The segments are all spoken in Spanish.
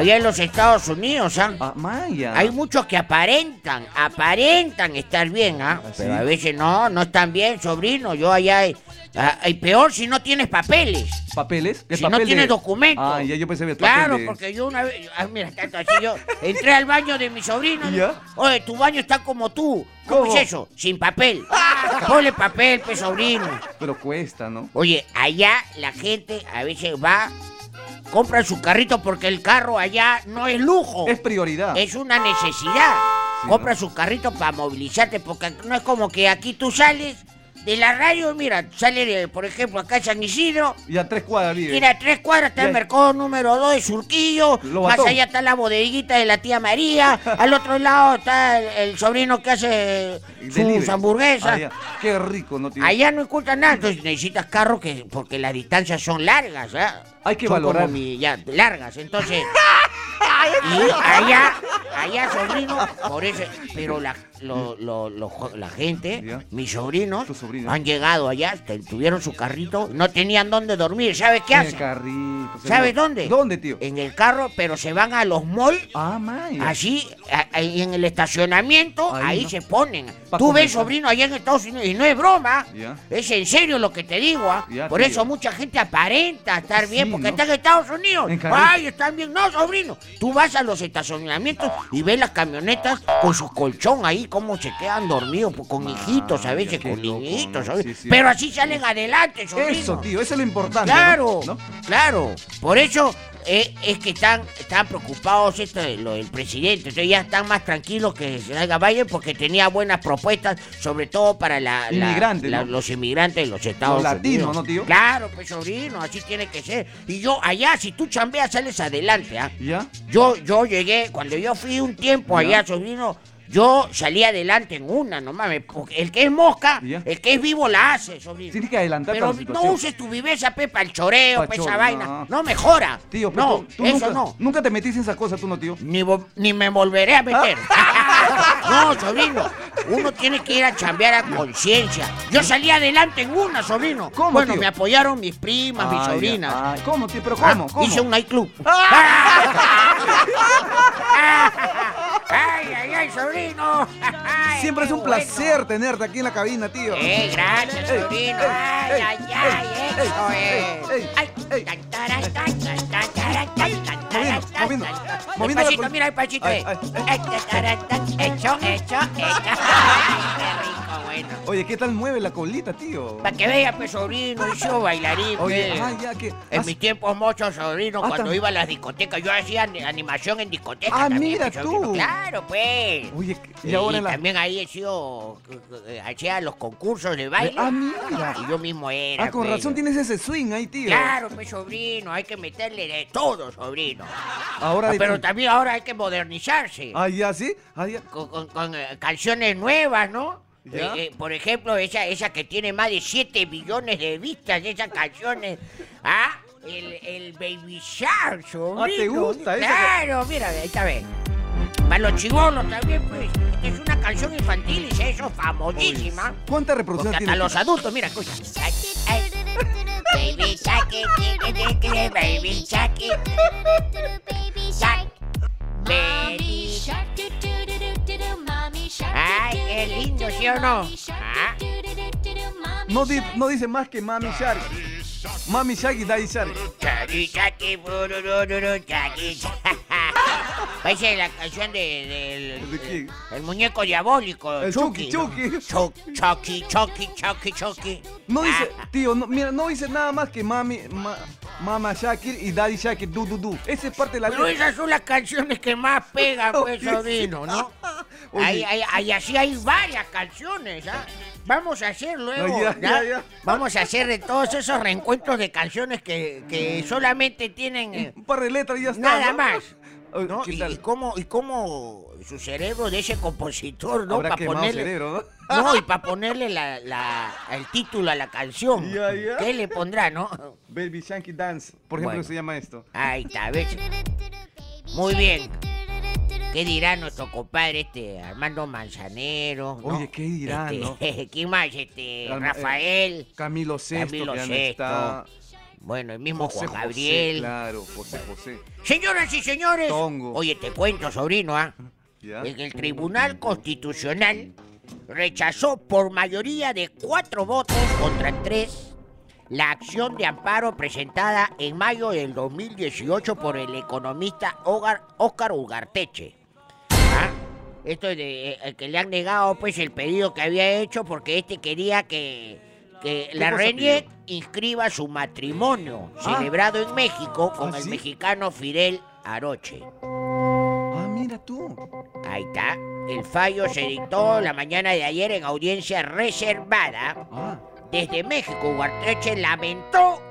allá en los Estados Unidos, ¿ah? Ah, Maya. Hay muchos que aparentan, aparentan estar bien, ¿ah? ¿Ah, Pero a veces no, no están bien, sobrino. Yo allá... ah, y peor si no tienes papeles. ¿Papeles? ¿Qué Si no tienes documentos. Ah, ya yo pensé que Claro, porque yo una vez, ah, mira, tanto así yo entré al baño de mi sobrino. ¿Ya? Oye, tu baño está como tú. ¿Cómo, ¿Cómo? es eso? Sin papel. Ponle papel, pues sobrino. Pero cuesta, ¿no? Oye, allá la gente a veces va, compra su carrito porque el carro allá no es lujo. Es prioridad. Es una necesidad. Sí, Compra ¿no? su carrito para movilizarte, porque no es como que aquí tú sales de la radio, mira, sale de, por ejemplo, acá en San Isidro, Y a tres cuadras vive. mira, a tres cuadras está el mercado número 2 de Surquillo, Lo más allá está la bodeguita de la tía María, al otro lado está el, el sobrino que hace sus hamburguesas. Qué rico, ¿no, tío? Allá no encuentras nada, entonces necesitas carro que, porque las distancias son largas, ¿ah? Hay que Son valorar. como mi- ya, largas, entonces. y allá, allá, sobrino, por eso, pero la, lo- lo- lo la gente, Ya. mis sobrinos, han llegado allá, tuvieron su carrito, no tenían dónde dormir, ¿sabes qué El hacen? carrito. ¿Sabes señor. dónde? ¿Dónde, tío? En el carro, pero se van a los malls Ah. Así, a- en el estacionamiento, Ahí, ahí ¿no? se ponen. Pa' Tú ves, sobrino, allá en Estados Unidos, y no es broma, Ya. es en serio lo que te digo, ¿ah? Ya, Por tío. eso mucha gente aparenta estar bien, porque ¿no? está en Estados Unidos. En. Ay, están bien. No, sobrino, tú vas a los estacionamientos y ves las camionetas con su colchón ahí, cómo se quedan dormidos, pues, con hijitos a veces, con loco, niñitos, ¿no? ¿sabes? Sí, sí. Pero así salen adelante, sobrino. Eso, tío, eso es lo importante. Claro, claro. Por eso eh, es que están, están preocupados esto de lo del presidente. Entonces ya están más tranquilos que se haga Biden porque tenía buenas propuestas, sobre todo para la, la- Inmigrantes, la- ¿no? los inmigrantes de los Estados Los latinos, Unidos. ¿no, tío? Claro, pues sobrino, así tiene que ser. Y yo allá, si tú chambeas, sales adelante, ¿ah? ¿Ya? Yo, yo llegué, cuando yo fui un tiempo Ya. allá, sobrino, yo salí adelante en una, no mames. El que es mosca, Ya. el que es vivo la hace, sobrino. Tienes que adelantar Pero no uses tu viveza, Pepa, el choreo, Pa' esa vaina. no. Mejora. Tío, pero no, tú, tú eso nunca, no. nunca te metiste en esa cosa, tú no, tío. Ni, me volveré a meter. no, sobrino. Uno tiene que ir a chambear a conciencia. Yo salí adelante en una, sobrino. ¿Cómo, bueno, tío? me apoyaron mis primas, mis Ay, sobrinas. ay, ¿Cómo, tío? ¿Pero Ah, cómo? ¿Cómo? Hice un nightclub. ay, ay, ay, sobrino. Ay, Siempre es un bueno. placer tenerte aquí en la cabina, tío. Eh, gracias, sobrino. ey, Ay, ay, ay, eso ey, es. Ay, moviendo, moviendo Despacito, mira eh. tan, Hecho, hecho, hecho. Oye, ¿qué tal mueve la colita, tío? Para que vea, pues, sobrino, yo bailarín, Oye, pues. ay, ya que... En has- mis tiempos muchos, sobrino, Ah, cuando tam- iba a las discotecas, yo hacía ani- animación en discotecas. Ah, también, mira pues, sobrino. tú. Claro, pues. Oye, y ahora en la... también ahí he sido, eh, hacía los concursos de baile. Ah, mira. Y yo mismo era. Ah, con pues. razón tienes ese swing ahí, tío. Claro, pues sobrino, hay que meterle de todo, sobrino. Ahora... Ah, de- pero también ahora hay que modernizarse. Ah, ya, ¿sí? Ah, ya. Con, con- con, eh, canciones nuevas, ¿no? Ya. Eh, eh, por ejemplo, esa, esa que tiene más de 7 millones de vistas, esas canciones. ¿Ah? El, el Baby Shark, sobrino. Ah, ¿te gusta esa? Claro, mira, ahí está bien. Para los chivolos también, pues. Es una canción infantil y se hizo famosísima. ¿Cuántas reproducciones hasta tiene? los adultos, mira, escucha. Ay, ay. Baby Shark, baby Shark, Shark, baby Shark. Ay, qué lindo, ¿sí o no? Ah. No, di- no dice más que Mami Shark. Mami Shark y Daddy Shark. Chaki, chaki, burururu, chaki, cha- Parece la canción de, del ¿De quién? el muñeco diabólico, El Chucky. Chucky, ¿no? Chucky. Chu- Chucky, Chucky, Chucky, Chucky. No dice, Ah, tío, no, mira, no dice nada más que Mami, ma- Mama Shakir y Daddy Shakir, du, du, du. Esa es parte de la Pero letra. esas son las canciones que más pegan, pues, sobrino, ¿no? Ahí, ahí, ahí así hay varias canciones, ¿ah? Vamos a hacer luego, ya, ¿ya? ya, ya. Vamos a hacer de todos esos reencuentros de canciones que, que solamente tienen eh, Un par de letras y ya está. nada ¿no? más. Oye, ¿no? ¿qué Y, y cómo, y cómo su cerebro de ese compositor, ¿no? Habrá Pa' quemado ponerle, cerebro, ¿no? no, y para ponerle la, la- el título a la canción. ¿Qué le pondrá, no? Baby Shanky Dance, por ejemplo, Bueno. se llama esto. Ahí está, ¿ves? Muy bien. ¿Qué dirá nuestro compadre este Armando Manzanero? ¿no? Oye, ¿qué dirá, Este, no? ¿Quién más? Este, eh, Rafael. Camilo Sesto, Camilo que Sesto. está. Bueno, el mismo José Juan José, Gabriel. claro, José José. Señoras y señores, Tongo. oye, te cuento, sobrino, ¿ah? En el Tribunal Constitucional rechazó por mayoría de cuatro votos contra tres la acción de amparo presentada en mayo del 2018 por el economista Óscar Ugarteche. Esto es de eh, que le han negado pues el pedido que había hecho porque este quería que, que la Renier inscriba su matrimonio Ah. celebrado en México con ¿Ah, el sí? mexicano Fidel Aroche. Ah, mira tú. Ahí está. El fallo se dictó la mañana de ayer en audiencia reservada. Ah, Desde México, Ugarteche lamentó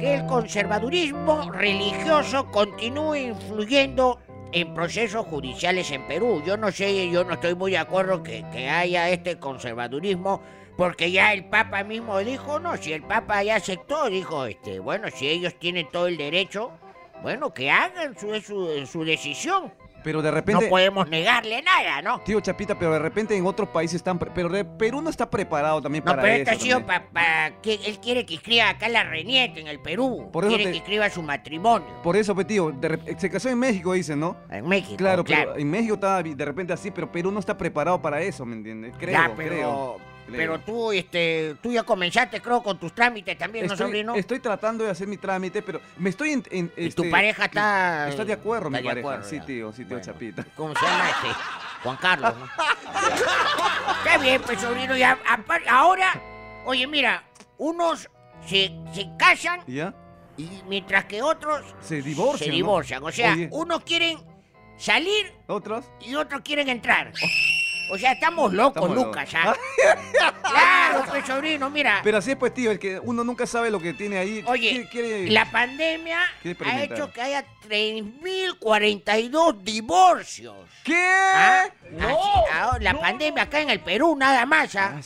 que el conservadurismo religioso continúe influyendo en procesos judiciales en Perú. Yo no sé, yo no estoy muy de acuerdo que, que haya este conservadurismo, porque ya el Papa mismo dijo, no, si el Papa ya aceptó, dijo, este, bueno, si ellos tienen todo el derecho, bueno, que hagan su, su, su decisión. Pero de No repente... podemos negarle nada, ¿no? Tío Chapita, pero de repente en otros países están... Pero de- Perú no está preparado también No, para pero eso. esto ha sido que él quiere que escriba acá la Reniete en el Perú. Por eso quiere te- que escriba su matrimonio. Por eso, pues, tío, de rep- se casó en México, dicen, ¿no? En México. Claro, claro. pero en México estaba de repente así, pero Perú no está preparado para eso, ¿me entiendes? Creo, ya, pero, creo. Pero tú, este, tú ya comenzaste, creo, con tus trámites también, ¿no, Estoy, sobrino? estoy tratando de hacer mi trámite, pero me estoy en... en, Y este, tu pareja está... Está de acuerdo, mi está de pareja. acuerdo, sí, tío, sí, tío Bueno, Chapita. ¿Cómo se llama este? Juan Carlos, ¿no? Está bien, pues, sobrino, ya, ahora, oye, mira, unos se, se casan ¿Ya? y mientras que otros Se divorcian, se ¿no? divorcian. O sea, Oye. unos quieren salir ¿Otros? y otros quieren entrar. O sea, estamos locos, Estamos Lucas, locos. ¿ya? claro, pues, sobrino, mira. Pero así es, pues, tío, el que uno nunca sabe lo que tiene ahí. Oye, Quiere- quiere- la pandemia ha hecho que haya 3.042 divorcios. ¿Qué? ¿Ah? Así, ahora, la pandemia acá en el Perú, nada más, ¿ah?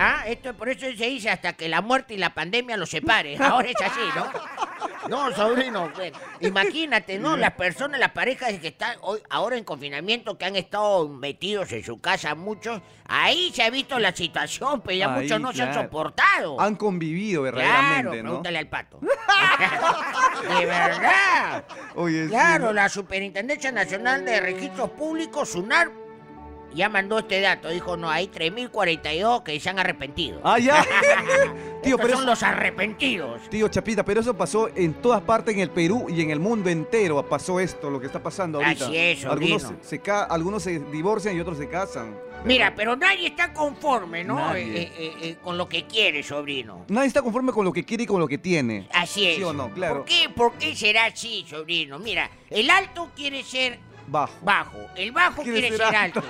Ah, esto por eso se dice hasta que la muerte y la pandemia los separe. Ahora es así, ¿no? No, sobrino, bueno, imagínate, ¿no? Las personas, las parejas que están hoy, ahora en confinamiento, que han estado metidos en su casa muchos, ahí se ha visto la situación, pero ya Ahí, muchos no se han claro. soportado. Han convivido Claro, verdaderamente, ¿no? pregúntale al pato. de verdad. Oye, sí, Claro, la Superintendencia Nacional de Registros Públicos, SUNAR, ya mandó este dato. Dijo, no, hay 3.042 que se han arrepentido. Ah, ya. tío, Estos pero son eso- los arrepentidos. Tío Chapita, pero eso pasó en todas partes en el Perú y en el mundo entero pasó esto, lo que está pasando ahorita. Así es, algunos se, ca- algunos se divorcian y otros se casan. Mira, pero nadie está conforme, ¿no? Eh, eh, eh, con lo que quiere, sobrino. Nadie está conforme con lo que quiere y con lo que tiene. Así es. ¿Sí o no? Claro. ¿Por qué, ¿Por qué será así, sobrino? Mira, el alto quiere ser Bajo. bajo, el bajo quiere, Quiere ser, ser alto,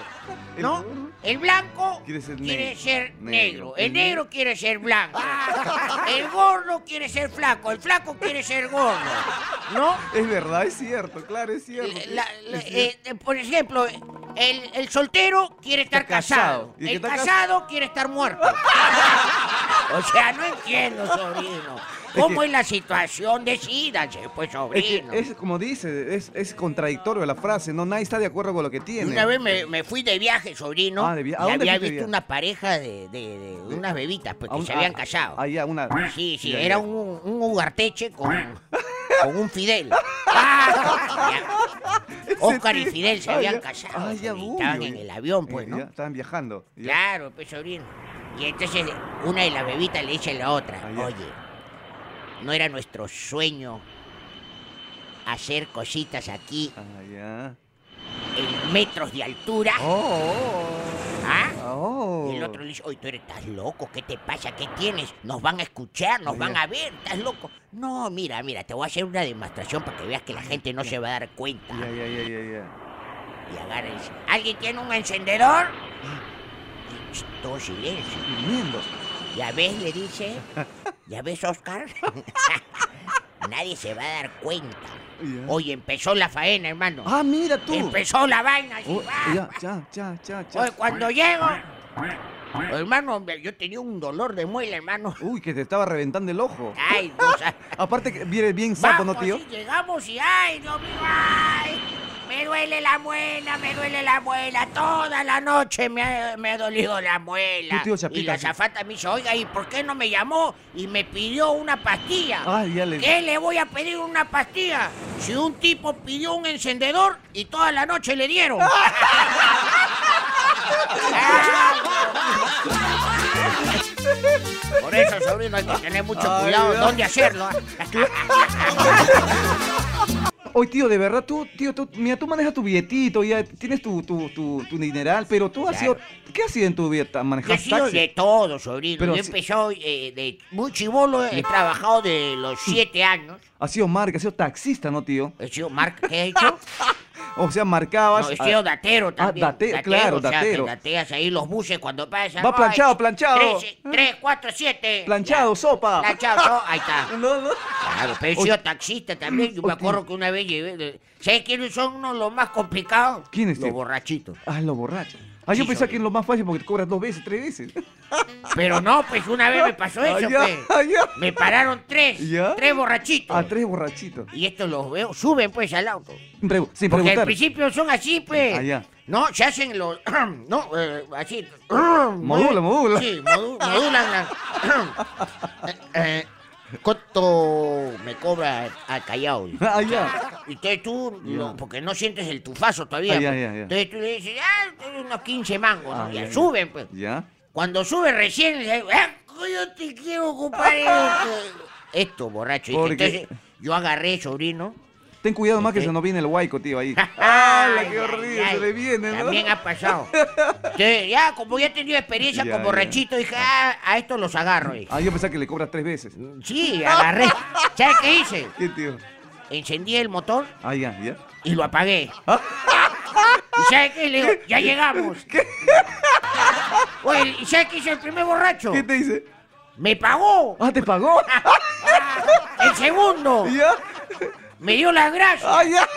¿no? El blanco quiere ser quiere negro. ser negro, Negro. el El negro quiere ser blanco, el gordo quiere ser flaco, el flaco quiere ser gordo, ¿no? Es verdad, es cierto, claro, es cierto. La- la- Es cierto. eh, eh, por ejemplo, el, el soltero quiere estar Está casado. el casado quiere estar muerto. o sea, no entiendo, sobrino. ¿Cómo que- es la situación? Decídanse, pues, Es, que sobrino. es como dice, es, es contradictorio la frase, no nadie está de acuerdo con lo que tiene. Una vez me, me fui de viaje, sobrino, Ah, de via- ¿a y dónde había visto viaje? una pareja de, de- de unas bebitas, pues, A que un- se habían ah, casado. Ah, ya, una. Sí, sí, Ya, era un, un ugarteche con, con un Fidel. Ah. Oscar y Fidel se Ah, habían casado. Ah, ya, y uy, estaban uy. en el avión, pues, Eh, ¿no? ya, estaban viajando. ya. Claro, pues, sobrino. Y entonces una de las bebitas le dice a la otra, Ah, oye, ¿no era nuestro sueño hacer cositas aquí Ah, en metros de altura? Oh, ¿Ah? oh. Y el otro le dice, oye, tú eres, estás loco, ¿qué te pasa? ¿Qué tienes? Nos van a escuchar, nos van a ver, estás loco. No, mira, mira, te voy a hacer una demostración para que veas que la gente no se va a dar cuenta. Ya, ya, ya, ya, ya. Y agarra y dice, ¿alguien tiene un encendedor? Y todo silencio. Durmiendo. ¿Ya ves? Le dice. ¿Ya ves, Oscar? Nadie se va a dar cuenta. Ya. Oye, empezó la faena, hermano. Ah, mira tú. Empezó la vaina. así, Oh, ¡ah! ya, ya, ya, ya, ya. Oye, cuando llego... Hermano, yo tenía un dolor de muela, hermano. Uy, que te estaba reventando el ojo. Ay, o sea, Aparte que viene bien sapo, ¿no, tío? llegamos y ay, Dios mío, ay, me duele la muela, me duele la muela. Toda la noche me ha, me ha dolido la muela. Tu tío y la zafata me dice, oiga, ¿y por qué no me llamó y me pidió una pastilla? Ah, ya le- ¿Qué le voy a pedir una pastilla? Si un tipo pidió un encendedor y toda la noche le dieron. Por eso, sobrino, hay que tener mucho cuidado dónde hacerlo. ¿ah? Oye, tío, de verdad, tú, tío, tú, mira, tú manejas tu billetito, ya tienes tu, tu, tu, tu dineral, pero tú has Claro. sido, ¿qué has sido en tu vida? Yo he ¿Manejas sido de todo, sobrino. Pero Yo si- empezó eh, de muy chivolo, he trabajado de los siete años. Has sido marca, has sido taxista, ¿no, tío? He sido marca, ¿qué he hecho? O sea, marcabas... No, he ah, sido datero también. datero, claro, o sea, datero. dateas ahí los buses cuando pasan. Va planchado, planchado. Tres, tres, cuatro, siete. Planchado, Ya. sopa. Planchado, so- ahí está. No, no. Claro, pero he sido taxista también. Yo me acuerdo que una vez llevé. ¿Sabes quiénes son uno los más complicados? ¿Quiénes, Los tío? borrachitos. Ah, lo borracho. Ah, yo Sí, pensaba que es lo más fácil porque te cobras dos veces, tres veces. Pero no, pues una vez me pasó eso, Ah, ya, pues. ah, ya. Me pararon tres. ¿Ya? Tres borrachitos. Ah, tres borrachitos. Y estos los veo, suben pues al auto. Pregu- sin Porque al principio son así, pues. Ah, ya. No, se hacen los. no, eh, así. Modula, modula. Sí, modu- modulan la. eh, eh, ¿Cuánto me cobra al callao? Ah, ya. Entonces tú, no, porque no sientes el tufazo todavía. Ah, ya, pues. ya, ya. Entonces tú le dices, ah, unos 15 mangos. Ah, ya, suben, pues. ¿Ya? Cuando sube recién, le digo, ah, yo te quiero ocupar esto. Borracho. Porque- Entonces yo agarré, sobrino. Ten cuidado más que se nos viene el huaico, tío, ahí. ¡Hala, qué ay, horrible! ay. Se le viene, ¿no? También ha pasado. Entonces, ya, como ya he tenido experiencia Ya, con borrachito, dije, ah, a estos los agarro. dije. Ah, yo pensaba que le cobras tres veces. Sí, agarré. ¿Sabes qué hice? ¿Qué, tío? Encendí el motor Ah, ya, ya. y lo apagué. ¿Y sabes qué? Le digo, ya llegamos. Oye, ¿y sabes qué hizo el primer borracho? ¿Qué te dice? ¡Me pagó! Ah, ¿te pagó? El segundo ¿Ya? Me dio las gracias. Ah, ya.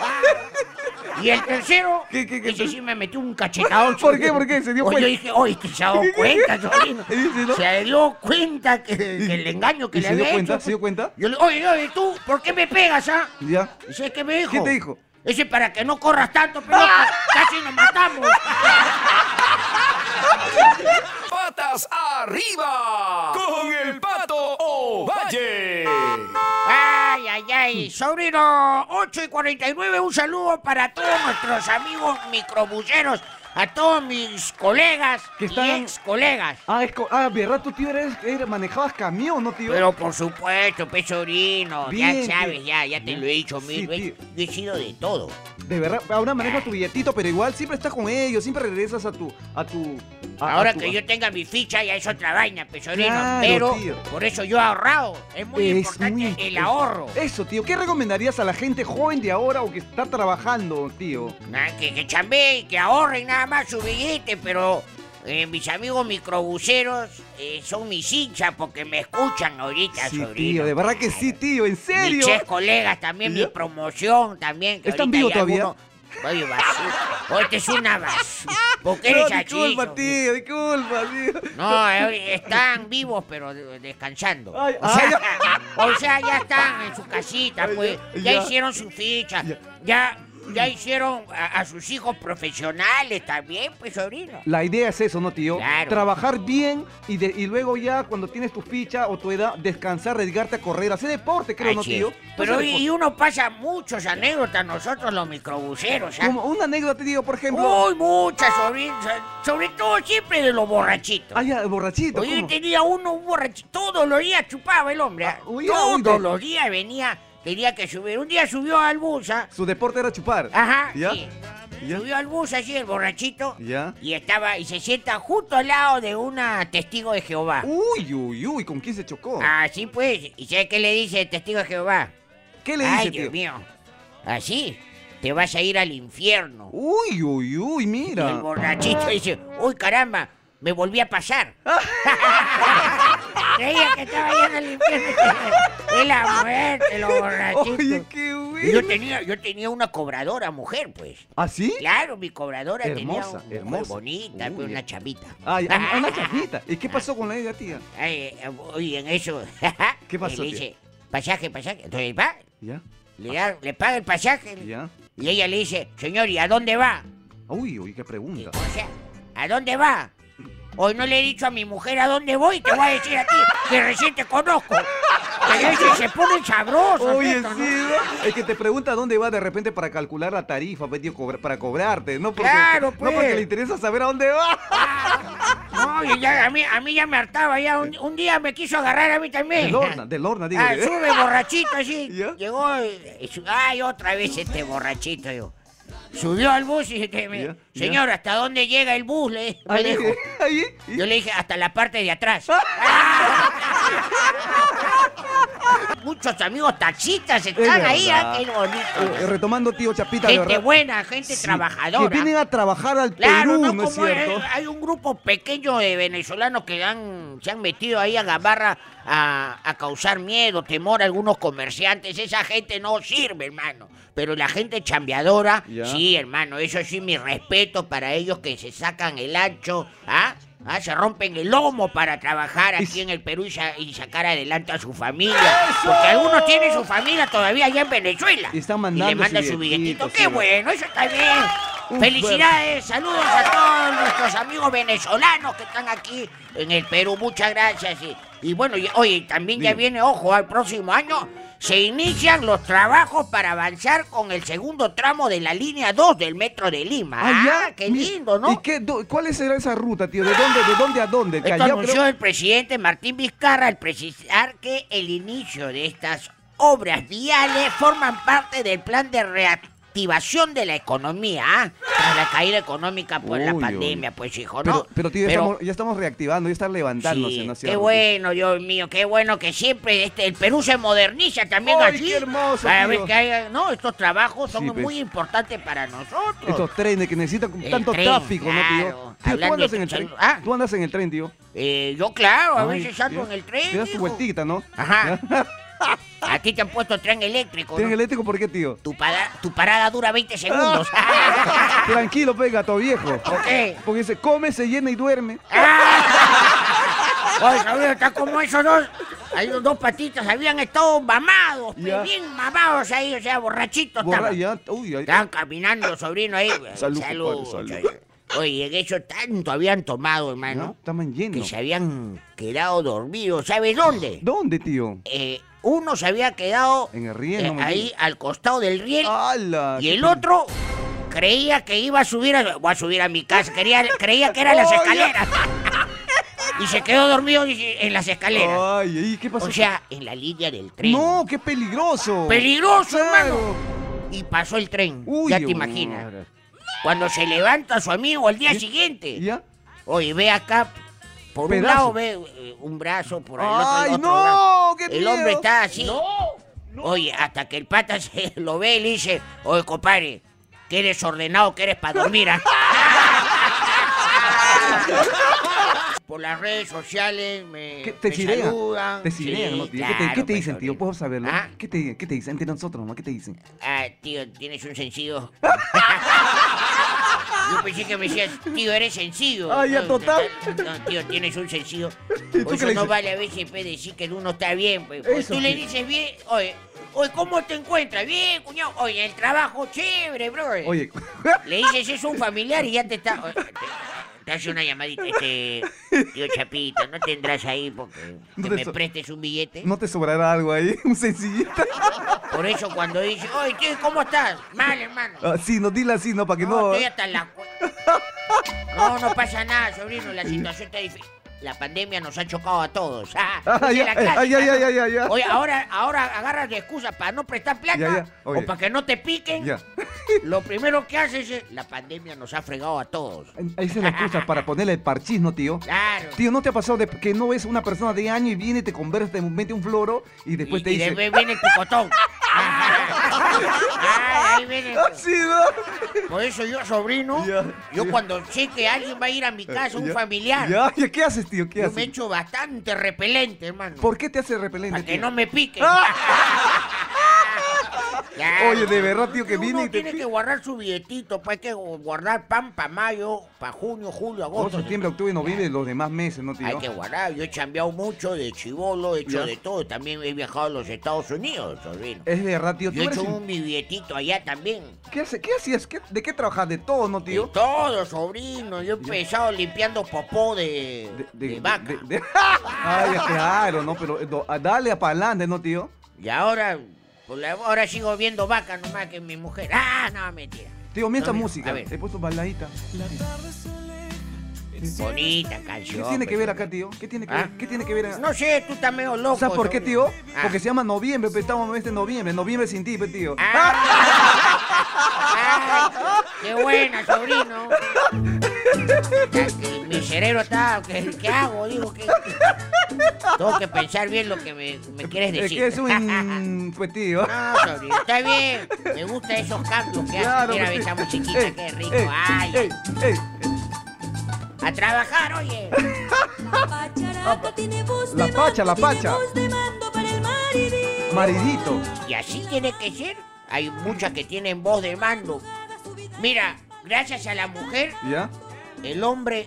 Y el tercero, ¿Qué, qué, qué? ese sí me metió un cachetadón. ¿Por qué? ¿Por qué? ¿Se dio Oye, cuenta? Yo dije, oye, que se ha dado cuenta, sobrino. ¿no? Se dio cuenta que, que el engaño que ¿Y le se dio había cuenta? hecho. ¿Se dio cuenta? Yo le oye, oye, tú, ¿por qué me pegas, ah? Ya. ¿Y sabes qué me dijo? ¿Qué te dijo? Ese para que no corras tanto, pero casi nos matamos. Patas arriba con el sobrino, 8 y 49, un saludo para todos nuestros amigos microbuseros, a todos mis colegas y están- ex colegas. Ah, es co- ah, ¿verdad? Tú, tío, eres, eres- manejabas camión, ¿no, tío? Pero por supuesto, pe sobrino, Bien, ya sabes, tío. ya, ya te lo he dicho mil veces. Yo he sido de todo. De verdad, ahora manejas tu billetito, pero igual siempre estás con ellos, siempre regresas a tu... A tu a- a Ahora que yo tenga mi ficha ya es otra vaina, pe sobrino. Claro, pero tío. por eso yo he ahorrado. Es muy Es importante muy- el ahorro. Eso, tío. ¿Qué recomendarías a la gente joven de ahora o que está trabajando, tío? Ah, que, que chambeen, que ahorren nada más su billete, pero eh, mis amigos microbuseros eh, son mis hinchas porque me escuchan ahorita, Sí, sobrino. tío, de verdad que sí, tío, en Mis serio. ex colegas también, mi promoción también. que ¿Están vivos todavía? algunos- Oye, basura. Oye, este es una basura. ¿Por qué No, eres así? disculpa, tío, disculpa, tío. No, eh, están vivos, pero de- descansando. Ay, o, sea, ay, o sea, ya están en su casita, pues. ya, Ya, ya. hicieron su ficha. Ya. Ya, ya hicieron a, a sus hijos profesionales también, pues, sobrino. La idea es eso, ¿no, tío? Claro. Trabajar bien y, de- y luego ya cuando tienes tu ficha o tu edad, descansar, dedicarte a correr, hacer deporte, creo, ¿no, es. tío? Pero y, y uno pasa muchas anécdotas nosotros los microbuseros, ¿ah? Como una anécdota, tío, por ejemplo. Muy muchas, sobrino. Sobre todo siempre de los borrachitos. Ah, ya, borrachito. Oye, ¿cómo? tenía uno un borrachito. Todos los días chupaba el hombre. ¿ah? Ah, uy, todos uy, de- los días venía, tenía que subir. Un día subió al bus, ¿ah? Su deporte era chupar. Ajá, ¿Ya? sí. ¿Ya? Subió al bus así el borrachito. ¿Ya? Y estaba, y se sienta justo al lado de una testigo de Jehová. Uy, uy, uy, ¿con quién se chocó? Así pues, ¿y sabes qué le dice el testigo de Jehová? ¿Qué le Ay, dice, Dios tío? mío. Así, te vas a ir al infierno. Uy, uy, uy, Y el mira. borrachito dice, uy caramba, me volví a pasar. Creía que estaba yendo la muerte, los borrachitos. Oye, qué Y yo bueno. tenía, yo tenía una cobradora mujer, pues. ¿Ah, sí? Claro, mi cobradora tenía Hermosa, una mujer hermosa. bonita, Uy. una chavita. Ay, una chapita. ¿Y qué pasó con la ella, tía? Ay, eh, oye, en eso. ¿Qué pasó, Le dice, pasaje, pasaje. Entonces va, ¿Ya? le, da- le paga el pasaje ¿Ya? Y ella le dice, señor, ¿y a dónde va? Uy, uy, qué pregunta. O sea, ¿a dónde va? Hoy no le he dicho a mi mujer a dónde voy, te voy a decir a ti que recién te conozco. Que dice, se ponen sabrosos. Oye, esto, ¿no? sí, ¿no? Es que te pregunta dónde va de repente para calcular la tarifa, pues, para cobrarte, no porque, Claro, no pues. porque le interesa saber a dónde va. No, y ya, a, mí, a mí ya me hartaba, ya un, un día me quiso agarrar a mí también. De Lorna, de Lorna, digo. Ah, sube borrachito así. ¿Ya? Llegó, y su- ay, otra vez este borrachito. Yo. Subió al bus y me- ¿Ya? señor, ¿hasta dónde llega el bus? Le, Ahí, dijo. ahí, y- Yo le dije, hasta la parte de atrás. Muchos amigos taxistas están ahí, ah, qué Eh, bonito. retomando, tío Chapita, Gente buena, gente Sí, trabajadora. Que vienen a trabajar al Claro, Perú, no ¿no es es, cierto? hay un grupo pequeño de venezolanos que han, se han metido ahí a Gabarra a, a causar miedo, temor a algunos comerciantes. Esa gente no sirve, hermano. Pero la gente chambeadora, Ya. sí, hermano. Eso sí, mi respeto para ellos que se sacan el ancho, ¿ah? ¿Ah? Se rompen el lomo para trabajar aquí en el Perú y, sa- y sacar adelante a su familia. Porque algunos tienen su familia todavía allá en Venezuela. Y están le mandando mandan su su billetito. Qué sí. bueno, eso está bien. Felicidades, saludos a todos nuestros amigos venezolanos que están aquí en el Perú. Muchas gracias. Y, y bueno, y- oye, también ya viene, ojo, al próximo año se inician los trabajos para avanzar con el segundo tramo de la línea 2 del Metro de Lima. Ah, ya. qué Mi- lindo, ¿no? ¿Y qué, do- cuál será esa ruta, tío? ¿De dónde, de dónde a dónde? Esto Callao, anunció creo. el presidente Martín Vizcarra al precisar que el inicio de estas obras viales forman parte del plan de reactivación de la economía, ¿ah? Tras la caída económica por la uy. pandemia, pues hijo, ¿no? pero tío, ya, estamos, ya estamos reactivando, ya está levantándose, Sí, ¿no qué bueno, Dios mío, qué bueno que siempre este, el Perú se moderniza también ¡Ay, así. qué hermoso, Para ver que haya, no, estos trabajos son Sí, pues. muy importantes para nosotros. Estos trenes que necesitan El tanto tren, tráfico, ¿no, tío? Tío, ¿tú andas en el tren? ah. ¿Tú andas en el tren, tío? Eh, yo, claro, a Ay, veces salgo en el tren. Te das tu vueltita, ¿no? Ajá. A ti te han puesto tren eléctrico. ¿Tren ¿no? eléctrico por qué, tío? Tu, para- tu parada dura 20 segundos. Tranquilo, pega, gato viejo. ¿Por qué? Porque se come, se llena y duerme. Oye, Saúl, está como esos dos. Hay los dos patitas, habían estado mamados, Ya. bien mamados ahí, o sea, borrachitos Borra- estaban. ya, uy, ay, Estaban caminando, sobrino, ahí. Salud, compadre, salud. salud. Oye, en eso tanto habían tomado, ¿no? hermano, Estaban que llenos. se habían quedado dormidos. ¿Sabes dónde? ¿Dónde, tío? Eh, uno se había quedado En el riel, eh, no me ahí digas. al costado del riel ¡Hala! y el otro creía que iba a subir a, voy a subir a mi casa, quería, creía que eran las escaleras. y se quedó dormido en las escaleras. Ay, ¿qué pasó? o sea, en la línea del tren. no, qué peligroso. Peligroso, Claro. hermano. Y pasó el tren. Uy, ya te imaginas. Cuando se levanta su amigo al día siguiente. ¿Ya? Oye, ve acá. Por un lado ve eh, un brazo, por el otro, el ¡Ay, otro no! brazo. ¡Qué El hombre está así. Oye, hasta que el pata se lo ve y le dice, oye, compadre, que eres ordenado, que eres para dormir. ¿ah?". Por las redes sociales me, ¿Qué te me saludan. Te Sí, ¿no, tío? ¿Qué te, claro, qué te pues, dicen, tío? ¿Puedo saberlo? ¿Ah? ¿Qué te, ¿Qué te dicen entre nosotros, no? ¿Qué te dicen? Ah, tío, tienes un sencillo. Yo pensé que me decías, tío, eres sencillo. Ah, ya, total. No, tío, tienes un sencillo. ¿Y tú Por qué eso no vale a veces pues, decir que el uno está bien. Pues. Pues Eso tú le dices bien, oye, oye, ¿cómo te encuentras? Bien, cuñado. Oye, el trabajo, chévere, bro. Oye, Le dices eso a un familiar y ya te está. Te, hace una llamadita, este. Tío Chapito, ¿no tendrás ahí porque No que te me so- prestes un billete? ¿no te sobrará algo ahí? Un sencillito. Por eso cuando dice, oye, tío, ¿cómo estás? Mal, hermano. Ah, sí, no, dile así, ¿no? Para que No, no... estoy hasta la... No, no pasa nada, sobrino. La situación está difícil. La pandemia nos ha chocado a todos. Ah, Ah, ya, clásica, ah, ya, ya, ya, ya. Oye, ahora, ahora agarras de excusa para no prestar plata o para que no te piquen. Lo primero que haces es, la pandemia nos ha fregado a todos. Esa es la excusa para ponerle el parchís, ¿no, tío? Claro. Tío, ¿no te ha pasado de que no ves una persona de año y viene, te conversa, te mete un floro y después y, te y dice... después viene el picotón. Ay, ahí viene. Ah, ¿no? Por eso yo, sobrino, Ya, yo ya. cuando sé que alguien va a ir a mi casa, un Ya, familiar, Ya, ya, ¿qué haces, tío? ¿Qué yo haces? me echo bastante repelente, hermano. ¿Por qué te hace repelente, Para que tío? no me piquen. Ya. Oye, de verdad, tío, que Uno viene y te... tiene que guardar su billetito, pues hay que guardar pan para mayo, para junio, julio, Agosto, agosto. septiembre, octubre, noviembre, los demás meses, ¿no, tío? Hay que guardar. Yo he cambiado mucho de chivolo, he hecho Ya. de todo. También he viajado a los Estados Unidos, sobrino. Es verdad, tío. Yo ¿Tú he hecho un billetito allá también. ¿Qué, hace, ¿Qué hacías? ¿Qué- ¿De qué trabajas? ¿De todo, no, De tío? todo, sobrino. Yo he empezado limpiando popó de, de, vaca. de- de- Ay, claro, no, pero eh, do- dale a pa'lante, ¿no, tío? Y ahora, pues, ahora sigo viendo vaca nomás que mi mujer. Ah, no, mentira. Tío, mira esta No, música. a ver. He puesto baladita. Bonita ¿Qué canción. tiene que pues. ver acá, tío? ¿Qué tiene que ¿Ah? ver? ¿Qué tiene que ver? No sé, tú estás medio loco. ¿Sabes por qué, tío? Ah. Porque se llama noviembre, pero estamos en de noviembre. Noviembre sin ti, tío. Ah, ay, ¡Qué buena, sobrino! Que mi cerebro está... ¿Qué, qué hago? Digo que... Tengo que pensar bien lo que me, me quieres Es decir. que es un... Tío. No, sobrino, está bien. Me gustan esos cambios que Claro, hacen. Mira, pues, esa sí. musiquita, Ey, qué rico. ey, ¡Ay! ey, ey. ¡A trabajar, oye! La pacharata tiene voz La de pacha, la pacha. Maridito. Y así tiene que ser. Hay muchas que tienen voz de mando. Mira, gracias a la mujer, ¿Ya? el hombre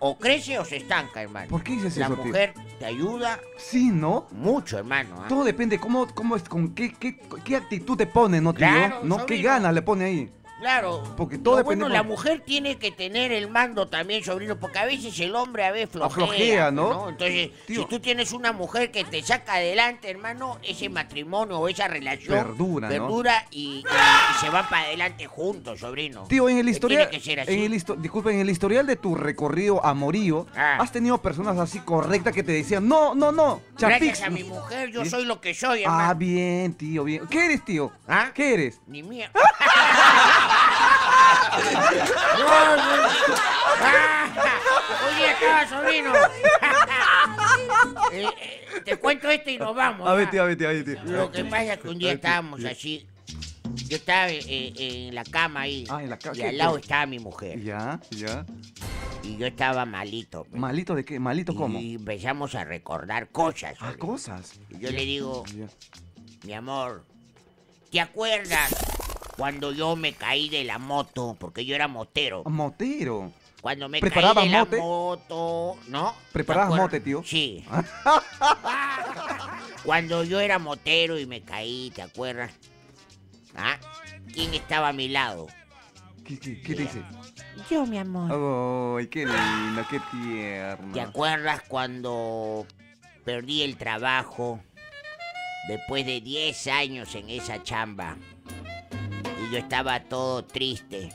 o crece o se estanca, hermano. ¿Por qué dices La eso, tío? mujer te ayuda Sí, ¿no? mucho, hermano. ¿ah? Todo depende cómo, cómo es, con qué, qué, qué actitud te pone, ¿no, tío? Claro, ¿No? ¿Qué ganas le pone ahí? Claro. Porque todo depende Bueno, la mujer tiene que tener el mando también, sobrino, porque a veces el hombre a veces flojea. Aflojea, ¿no? Entonces, Tío. si tú tienes una mujer que te saca adelante, hermano, ese matrimonio o esa relación Perdura, ¿no? perdura y, y- y se van para adelante juntos, sobrino. Tío, en el Que historial, Tiene que ser así. en el histo- disculpa, en el historial de tu recorrido amorío, Ah. has tenido personas así correctas que te decían, no, no, no, Gracias chapix. a mi mujer, yo ¿Sí? soy lo que soy, Ah, hermano. bien, tío, bien. ¿Qué eres, tío? ¿Ah? ¿Qué eres? Ni mía. Oye, acá, sobrino. Eh, eh, te cuento esto y nos vamos. A ver, tío, a ver, tío, a ver, tío. Lo que pasa es que un día estábamos así. Yo estaba eh, eh, en la cama ahí. Ah, en la cama, Y al lado estaba mi mujer. Ya, ya. Y yo estaba malito. pues. ¿Malito de qué? ¿Malito cómo? Y empezamos a recordar cosas. Ah, cosas. Y yo le digo, Ya. mi amor, ¿te acuerdas cuando yo me caí de la moto? Porque yo era motero. Motero. Cuando me ¿Preparabas caí de mote? la moto, ¿no? ¿Te ¿Preparabas mote, tío? Sí. Cuando yo era motero y me caí, ¿te acuerdas? ¿Ah? ¿Quién estaba a mi lado? ¿Qué, qué, qué dice? Yo, mi amor. Ay, qué lindo, qué tierno. ¿Te acuerdas cuando perdí el trabajo después de 10 años en esa chamba? Y yo estaba todo triste.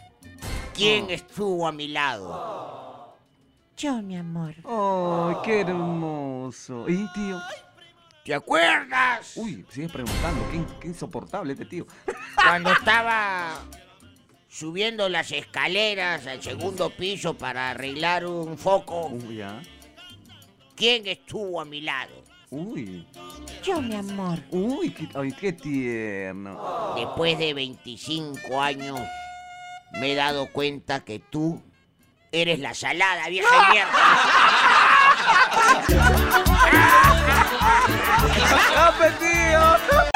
¿Quién Oh. estuvo a mi lado? Yo, mi amor. Ay, qué hermoso. ¿Y, tío? ¿Te acuerdas? Uy, sigue preguntando. Qué, qué insoportable este tío. Cuando estaba subiendo las escaleras al segundo piso para arreglar un foco, Uy, ya. ¿quién estuvo a mi lado? Uy. Yo, mi amor. Uy, qué, ay, qué tierno. Después de 25 años me he dado cuenta que tú eres la salada, vieja mierda. ¡Ah, pe, tío!